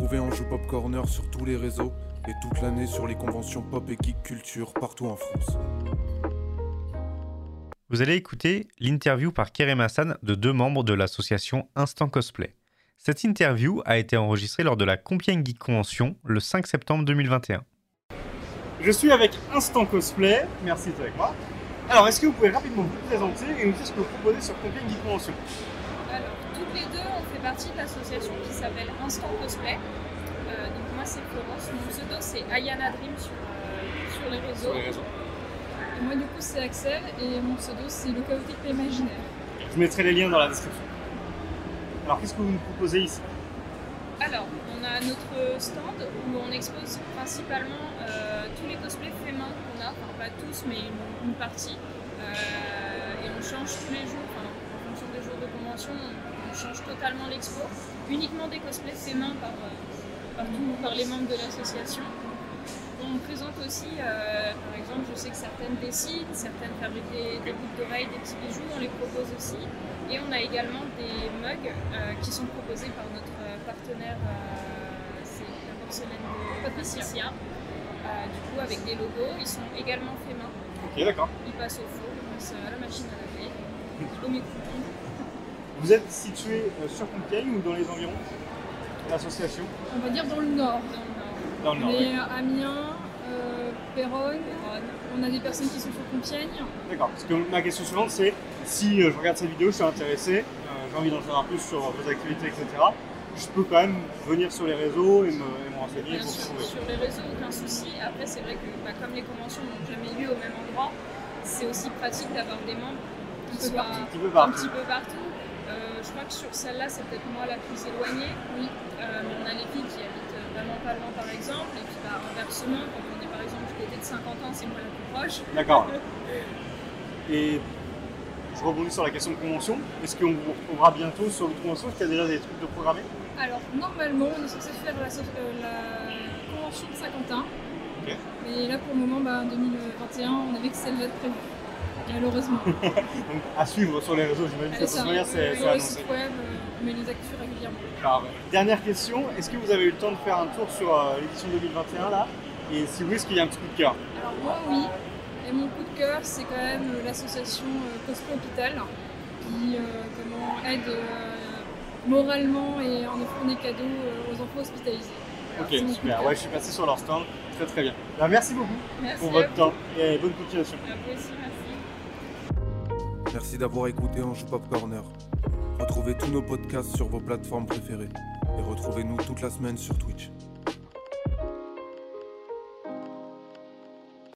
Retrouvez Anjou Pop Corner sur tous les réseaux et toute l'année sur les conventions pop et geek culture partout en France. Vous allez écouter l'interview par Kerem Hassan de deux membres de l'association Instant Cosplay. Cette interview a été enregistrée lors de la Compiègne Geek Convention le 5 septembre 2021. Je suis avec Instant Cosplay, merci d'être avec moi. Alors, est-ce que vous pouvez rapidement vous présenter et nous dire ce que vous proposez sur Compiègne Geek Convention? Alors, toutes les deux, on fait partie de l'association qui s'appelle Instant Cosplay. Euh, donc, moi, c'est Florence. Mon pseudo, c'est Ayana Dream sur, euh, sur les réseaux. Sur les réseaux. Et moi, du coup, c'est Axel. Et mon pseudo, c'est le chaotique imaginaire. Je mettrai les liens dans la description. Alors, qu'est-ce que vous nous proposez ici? Alors, on a notre stand où on expose principalement euh, tous les cosplays faits main qu'on a. Enfin, pas tous, mais une, une partie. Euh, et on change tous les jours. Enfin, des jours de convention, on, on change totalement l'expo. Uniquement des cosplays faits main par, euh, par, tout- par les membres de l'association. On présente aussi, euh, par exemple, je sais que certaines dessinent, certaines fabriquent des, des boucles d'oreilles, des petits bijoux, on les propose aussi. Et on a également des mugs euh, qui sont proposés par notre partenaire, euh, c'est la porcelaine de Patricia. Euh, du coup, avec des logos, ils sont également faits main. Ok, d'accord. Ils passent au four, ils passent à la machine à laver. Vous êtes situé euh, sur Compiègne ou dans les environs? De l'association? On va dire dans le nord. Dans le nord. Mais Amiens, euh, Péronne, on a des personnes qui sont sur Compiègne. D'accord. Parce que ma question suivante, c'est si euh, je regarde cette vidéo, je suis intéressé, euh, j'ai envie d'en savoir plus sur vos activités, etc. Je peux quand même venir sur les réseaux et me, et me renseigner Bien pour sûr, trouver. sur les réseaux, aucun souci. Après, c'est vrai que bah, comme les conventions n'ont jamais lieu au même endroit, c'est aussi pratique d'avoir des membres peu partout. Un petit peu un partout. petit peu partout. Euh, je crois que sur celle-là, c'est peut-être moi la plus éloignée. Oui. Euh, mais on a les filles qui habitent vraiment pas loin, par exemple. Et puis, bah, inversement, quand on est par exemple du côté de 50 ans, c'est moi la plus proche. D'accord. Et je rebondis sur la question de convention. Est-ce qu'on vous retrouvera bientôt sur une convention Est-ce qu'il y a déjà des trucs de programmés? Alors, normalement, on est censé faire la, euh, convention de Saint-Quentin. Ok. Mais là, pour le moment, bah, en 2021, on avait que celle-là de prévue. Malheureusement. Donc à suivre sur les réseaux, j'imagine que manière, c'est c'est sur le annoncé. site web, euh, on met les actus régulièrement. Alors, dernière question, est-ce que vous avez eu le temps de faire un tour sur euh, l'édition 2021 là? Et si oui, est-ce qu'il y a un petit coup de cœur? Alors moi oui, et mon coup de cœur c'est quand même euh, l'association euh, Cosplay Hôpital qui euh, comment, aide moralement et en offrant des cadeaux aux enfants hospitalisés. Ok, super. Ouais, je suis passé sur leur stand. Très très bien. Ben, merci beaucoup Merci pour votre vous. temps et bonne continuation. À vous aussi, merci. Merci d'avoir écouté Anjou Pop Corner. Retrouvez tous nos podcasts sur vos plateformes préférées et retrouvez-nous toute la semaine sur Twitch.